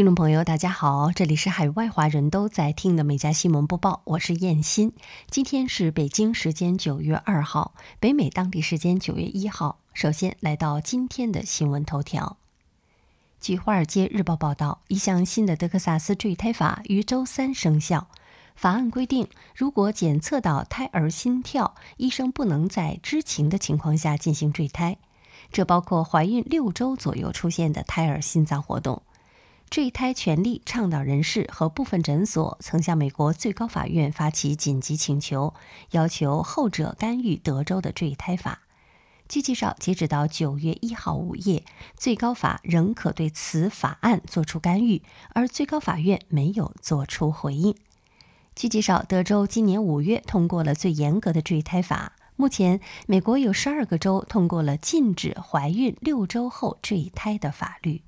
听众朋友，大家好，这里是海外华人都在听的《美家新闻播报》，我是燕欣。今天是北京时间九月二号，北美当地时间九月一号。首先来到今天的新闻头条。据《华尔街日报》报道，一项新的德克萨斯坠胎法于周三生效。法案规定，如果检测到胎儿心跳，医生不能在知情的情况下进行坠胎，这包括怀孕六周左右出现的胎儿心脏活动。坠胎权利倡导人士和部分诊所曾向美国最高法院发起紧急请求，要求后者干预德州的坠胎法。据介绍，截止到九月一号午夜，最高法仍可对此法案作出干预，而最高法院没有作出回应。据介绍，德州今年五月通过了最严格的坠胎法。目前，美国有十二个州通过了禁止怀孕六周后坠胎的法律。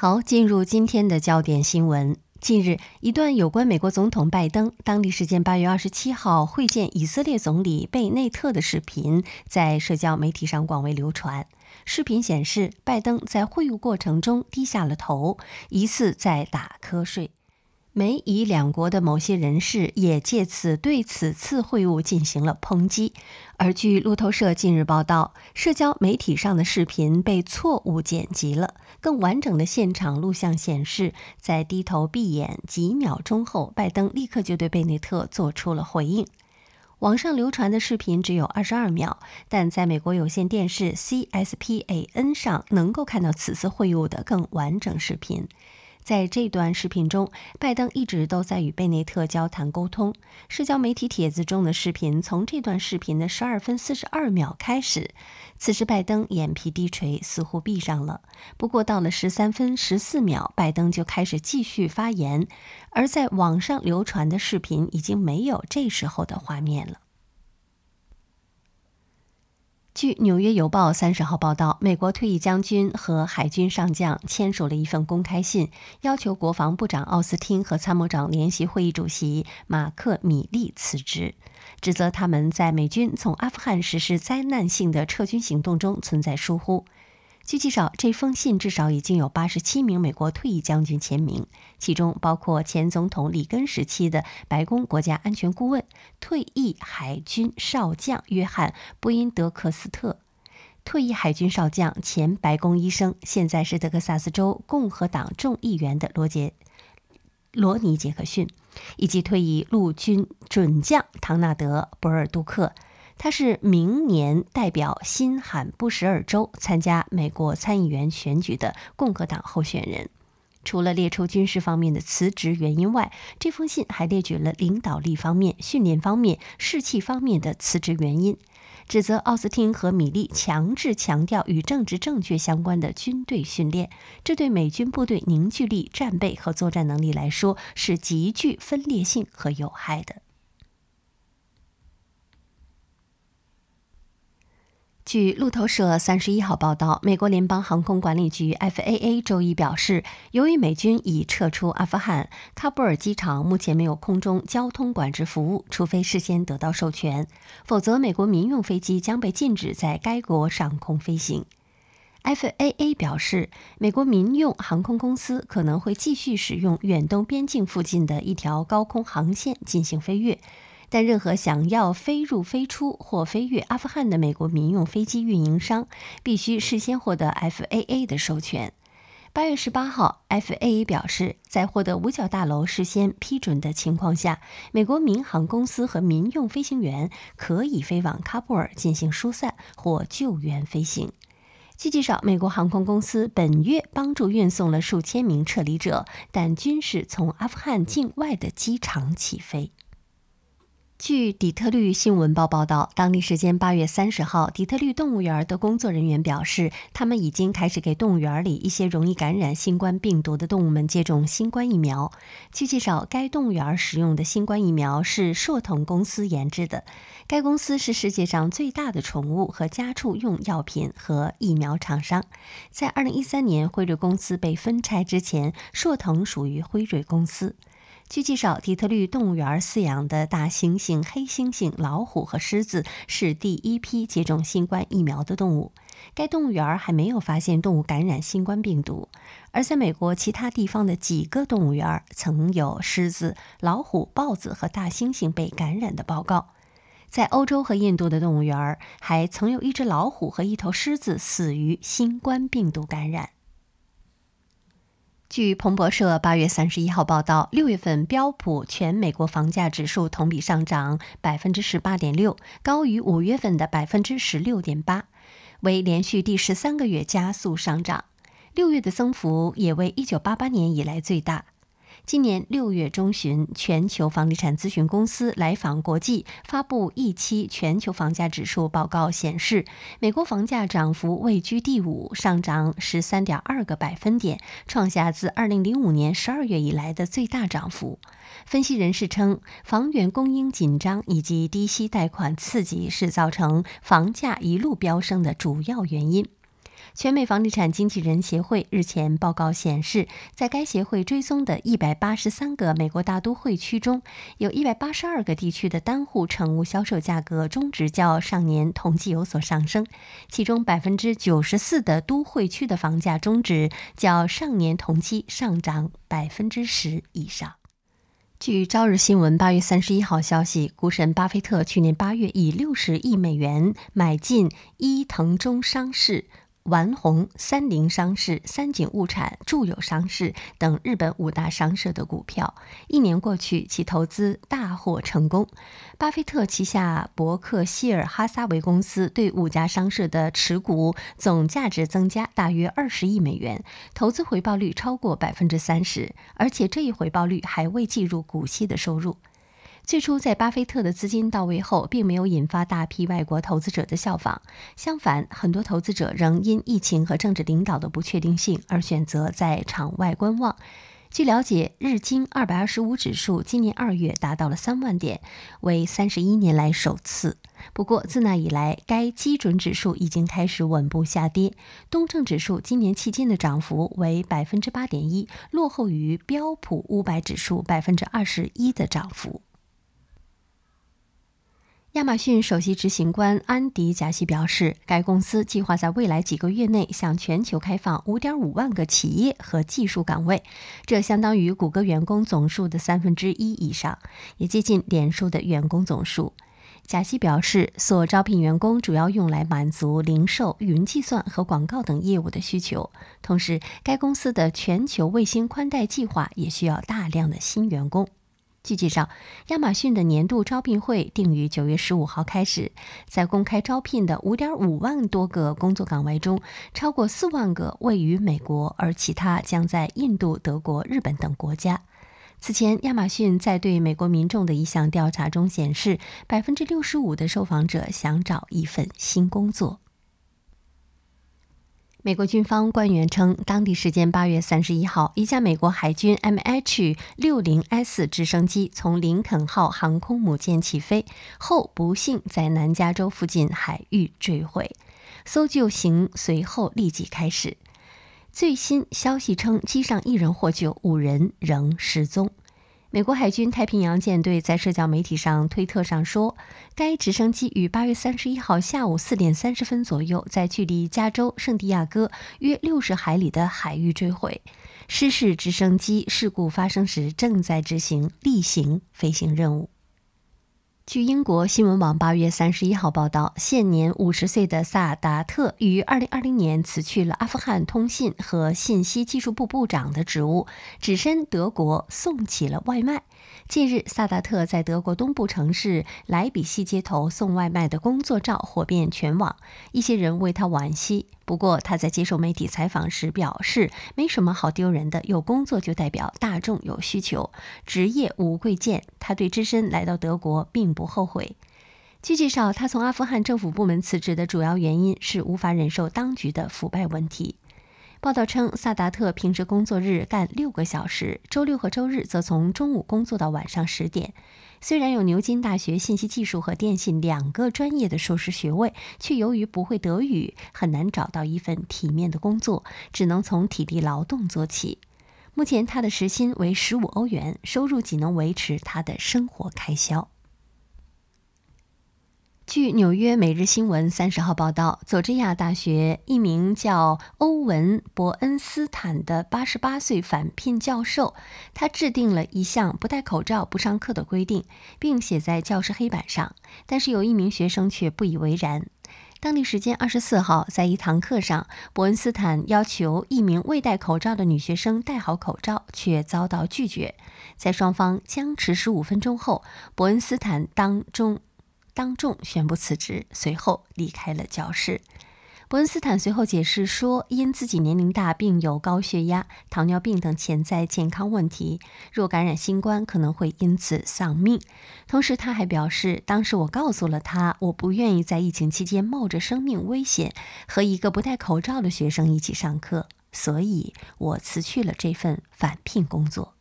好，进入今天的焦点新闻。近日，一段有关美国总统拜登当地时间八月二十七号会见以色列总理贝内特的视频在社交媒体上广为流传。视频显示，拜登在会晤过程中低下了头，疑似在打瞌睡。美以两国的某些人士也借此对此次会晤进行了抨击，而据路透社近日报道，社交媒体上的视频被错误剪辑了。更完整的现场录像显示，在低头闭眼几秒钟后，拜登立刻就对贝内特做出了回应。网上流传的视频只有二十二秒，但在美国有线电视 CSPAN 上能够看到此次会晤的更完整视频。在这段视频中，拜登一直都在与贝内特交谈沟通。社交媒体帖子中的视频从这段视频的十二分四十二秒开始，此时拜登眼皮低垂，似乎闭上了。不过到了十三分十四秒，拜登就开始继续发言，而在网上流传的视频已经没有这时候的画面了。据《纽约邮报》三十号报道，美国退役将军和海军上将签署了一份公开信，要求国防部长奥斯汀和参谋长联席会议主席马克·米利辞职，指责他们在美军从阿富汗实施灾难性的撤军行动中存在疏忽。据介绍，这封信至少已经有八十七名美国退役将军签名，其中包括前总统里根时期的白宫国家安全顾问、退役海军少将约翰·布因德克斯特、退役海军少将、前白宫医生、现在是德克萨斯州共和党众议员的罗杰·罗尼·杰克逊，以及退役陆军准将唐纳德·博尔杜克。他是明年代表新罕布什尔州参加美国参议员选举的共和党候选人。除了列出军事方面的辞职原因外，这封信还列举了领导力方面、训练方面、士气方面的辞职原因，指责奥斯汀和米利强制强调与政治正确相关的军队训练，这对美军部队凝聚力、战备和作战能力来说是极具分裂性和有害的。据路透社三十一号报道，美国联邦航空管理局 （FAA） 周一表示，由于美军已撤出阿富汗，喀布尔机场目前没有空中交通管制服务，除非事先得到授权，否则美国民用飞机将被禁止在该国上空飞行。FAA 表示，美国民用航空公司可能会继续使用远东边境附近的一条高空航线进行飞越。但任何想要飞入、飞出或飞越阿富汗的美国民用飞机运营商，必须事先获得 FAA 的授权。八月十八号，FAA 表示，在获得五角大楼事先批准的情况下，美国民航公司和民用飞行员可以飞往喀布尔进行疏散或救援飞行。据介绍，美国航空公司本月帮助运送了数千名撤离者，但均是从阿富汗境外的机场起飞。据底特律新闻报报道，当地时间八月三十号，底特律动物园的工作人员表示，他们已经开始给动物园里一些容易感染新冠病毒的动物们接种新冠疫苗。据介绍，该动物园使用的新冠疫苗是硕腾公司研制的。该公司是世界上最大的宠物和家畜用药品和疫苗厂商。在二零一三年辉瑞公司被分拆之前，硕腾属于辉瑞公司。据介绍，底特律动物园饲养的大猩猩、黑猩猩、老虎和狮子是第一批接种新冠疫苗的动物。该动物园还没有发现动物感染新冠病毒。而在美国其他地方的几个动物园，曾有狮子、老虎、豹子和大猩猩被感染的报告。在欧洲和印度的动物园，还曾有一只老虎和一头狮子死于新冠病毒感染。据彭博社八月三十一号报道，六月份标普全美国房价指数同比上涨百分之十八点六，高于五月份的百分之十六点八，为连续第十三个月加速上涨。六月的增幅也为一九八八年以来最大。今年六月中旬，全球房地产咨询公司来访国际发布一期全球房价指数报告，显示美国房价涨幅位居第五，上涨十三点二个百分点，创下自二零零五年十二月以来的最大涨幅。分析人士称，房源供应紧张以及低息贷款刺激是造成房价一路飙升的主要原因。全美房地产经纪人协会日前报告显示，在该协会追踪的183个美国大都会区中，有一百八十二个地区的单户成屋销售价格中值较上年同期有所上升，其中百分之九十四的都会区的房价中值较上年同期上涨百分之十以上。据《朝日新闻》八月三十一号消息，股神巴菲特去年八月以六十亿美元买进伊藤忠商事。丸红、三菱商事、三井物产、住友商事等日本五大商社的股票，一年过去，其投资大获成功。巴菲特旗下伯克希尔哈撒韦公司对五家商社的持股总价值增加大约二十亿美元，投资回报率超过百分之三十，而且这一回报率还未计入股息的收入。最初，在巴菲特的资金到位后，并没有引发大批外国投资者的效仿。相反，很多投资者仍因疫情和政治领导的不确定性而选择在场外观望。据了解，日经二百二十五指数今年二月达到了三万点，为三十一年来首次。不过，自那以来，该基准指数已经开始稳步下跌。东证指数今年迄今的涨幅为百分之八点一，落后于标普五百指数百分之二十一的涨幅。亚马逊首席执行官安迪·贾西表示，该公司计划在未来几个月内向全球开放5.5万个企业和技术岗位，这相当于谷歌员工总数的三分之一以上，也接近脸书的员工总数。贾西表示，所招聘员工主要用来满足零售、云计算和广告等业务的需求，同时，该公司的全球卫星宽带计划也需要大量的新员工。据介绍，亚马逊的年度招聘会定于九月十五号开始。在公开招聘的五点五万多个工作岗位中，超过四万个位于美国，而其他将在印度、德国、日本等国家。此前，亚马逊在对美国民众的一项调查中显示，百分之六十五的受访者想找一份新工作。美国军方官员称，当地时间八月三十一号，一架美国海军 MH 六零 S 直升机从林肯号航空母舰起飞后，不幸在南加州附近海域坠毁，搜救行随后立即开始。最新消息称，机上一人获救，五人仍失踪。美国海军太平洋舰队在社交媒体上推特上说，该直升机于八月三十一号下午四点三十分左右，在距离加州圣地亚哥约六十海里的海域坠毁。失事直升机事故发生时正在执行例行飞行任务。据英国新闻网八月三十一号报道，现年五十岁的萨达特于二零二零年辞去了阿富汗通信和信息技术部部长的职务，只身德国送起了外卖。近日，萨达特在德国东部城市莱比锡街头送外卖的工作照火遍全网，一些人为他惋惜。不过，他在接受媒体采访时表示：“没什么好丢人的，有工作就代表大众有需求，职业无贵贱。”他对只身来到德国并不后悔。据介绍，他从阿富汗政府部门辞职的主要原因是无法忍受当局的腐败问题。报道称，萨达特平时工作日干六个小时，周六和周日则从中午工作到晚上十点。虽然有牛津大学信息技术和电信两个专业的硕士学位，却由于不会德语，很难找到一份体面的工作，只能从体力劳动做起。目前他的时薪为十五欧元，收入仅能维持他的生活开销。据纽约每日新闻三十号报道，佐治亚大学一名叫欧文·伯恩斯坦的八十八岁返聘教授，他制定了一项不戴口罩不上课的规定，并写在教室黑板上。但是有一名学生却不以为然。当地时间二十四号，在一堂课上，伯恩斯坦要求一名未戴口罩的女学生戴好口罩，却遭到拒绝。在双方僵持十五分钟后，伯恩斯坦当中。当众宣布辞职，随后离开了教室。伯恩斯坦随后解释说，因自己年龄大，并有高血压、糖尿病等潜在健康问题，若感染新冠，可能会因此丧命。同时，他还表示，当时我告诉了他，我不愿意在疫情期间冒着生命危险和一个不戴口罩的学生一起上课，所以我辞去了这份返聘工作。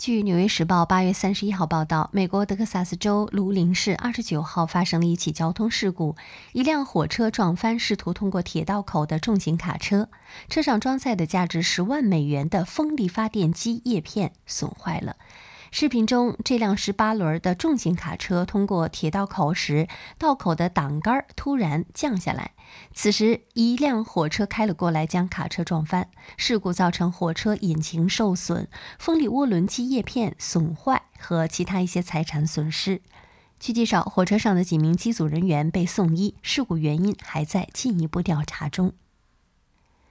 据《纽约时报》八月三十一号报道，美国德克萨斯州卢林市二十九号发生了一起交通事故，一辆火车撞翻试图通过铁道口的重型卡车，车上装载的价值十万美元的风力发电机叶片损坏了。视频中，这辆十八轮的重型卡车通过铁道口时，道口的挡杆突然降下来。此时，一辆火车开了过来，将卡车撞翻。事故造成火车引擎受损、风力涡轮机叶片损坏和其他一些财产损失。据介绍，火车上的几名机组人员被送医，事故原因还在进一步调查中。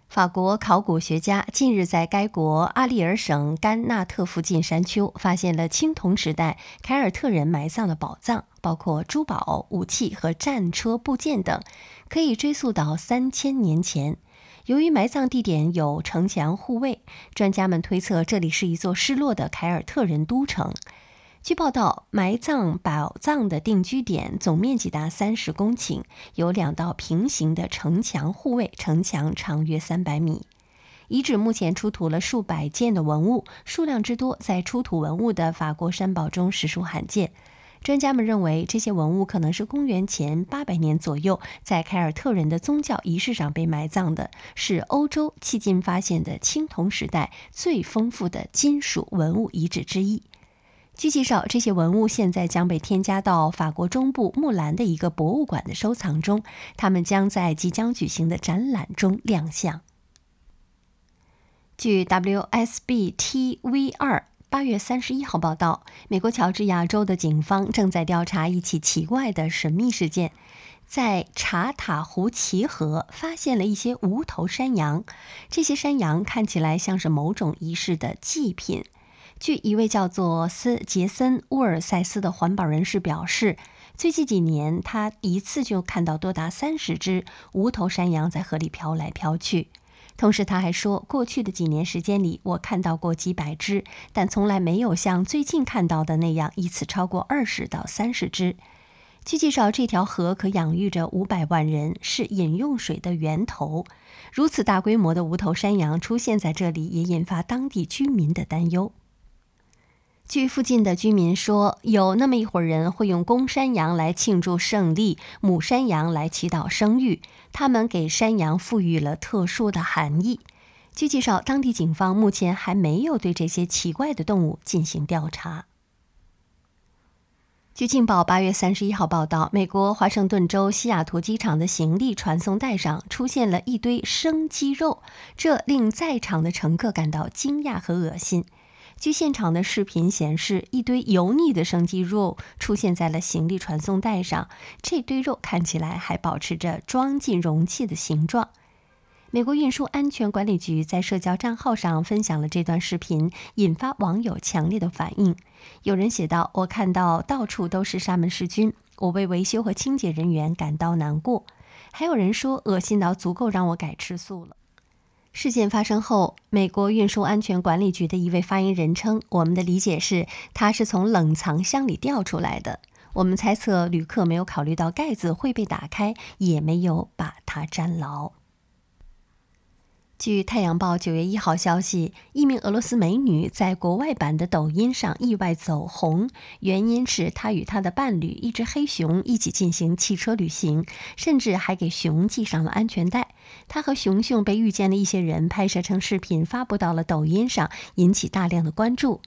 法国考古学家近日在该国阿利尔省甘纳特附近山丘发现了青铜时代凯尔特人埋葬的宝藏，包括珠宝、武器和战车部件等，可以追溯到三千年前。由于埋葬地点有城墙护卫，专家们推测这里是一座失落的凯尔特人都城。据报道，埋葬宝藏的定居点总面积达三十公顷，有两道平行的城墙护卫，城墙长约三百米。遗址目前出土了数百件的文物，数量之多，在出土文物的法国山堡中实属罕见。专家们认为，这些文物可能是公元前八百年左右在凯尔特人的宗教仪式上被埋葬的，是欧洲迄今发现的青铜时代最丰富的金属文物遗址之一。据介绍，这些文物现在将被添加到法国中部木兰的一个博物馆的收藏中，他们将在即将举行的展览中亮相。据 WSB-TV 二八月三十一号报道，美国乔治亚州的警方正在调查一起奇怪的神秘事件，在查塔湖奇河发现了一些无头山羊，这些山羊看起来像是某种仪式的祭品。据一位叫做斯杰森·乌尔塞斯的环保人士表示，最近几年他一次就看到多达三十只无头山羊在河里飘来飘去。同时，他还说，过去的几年时间里，我看到过几百只，但从来没有像最近看到的那样一次超过二十到三十只。据介绍，这条河可养育着五百万人，是饮用水的源头。如此大规模的无头山羊出现在这里，也引发当地居民的担忧。据附近的居民说，有那么一伙人会用公山羊来庆祝胜利，母山羊来祈祷生育。他们给山羊赋予了特殊的含义。据介绍，当地警方目前还没有对这些奇怪的动物进行调查。据《镜报》八月三十一号报道，美国华盛顿州西雅图机场的行李传送带上出现了一堆生鸡肉，这令在场的乘客感到惊讶和恶心。据现场的视频显示，一堆油腻的生鸡肉出现在了行李传送带上。这堆肉看起来还保持着装进容器的形状。美国运输安全管理局在社交账号上分享了这段视频，引发网友强烈的反应。有人写道：“我看到到处都是沙门氏菌，我为维修和清洁人员感到难过。”还有人说：“恶心到足够让我改吃素了。”事件发生后，美国运输安全管理局的一位发言人称：“我们的理解是，它是从冷藏箱里掉出来的。我们猜测旅客没有考虑到盖子会被打开，也没有把它粘牢。”据《太阳报》九月一号消息，一名俄罗斯美女在国外版的抖音上意外走红，原因是她与她的伴侣一只黑熊一起进行汽车旅行，甚至还给熊系上了安全带。她和熊熊被遇见的一些人拍摄成视频，发布到了抖音上，引起大量的关注。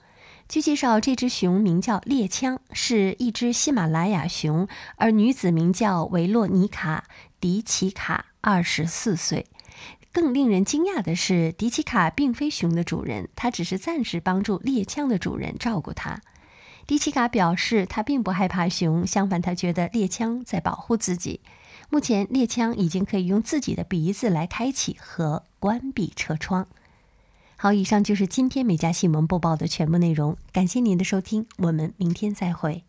据介绍，这只熊名叫猎枪，是一只喜马拉雅熊，而女子名叫维洛尼卡·迪奇卡，二十四岁。更令人惊讶的是，迪奇卡并非熊的主人，他只是暂时帮助猎枪的主人照顾它。迪奇卡表示，他并不害怕熊，相反，他觉得猎枪在保护自己。目前，猎枪已经可以用自己的鼻子来开启和关闭车窗。好，以上就是今天美家新闻播报的全部内容，感谢您的收听，我们明天再会。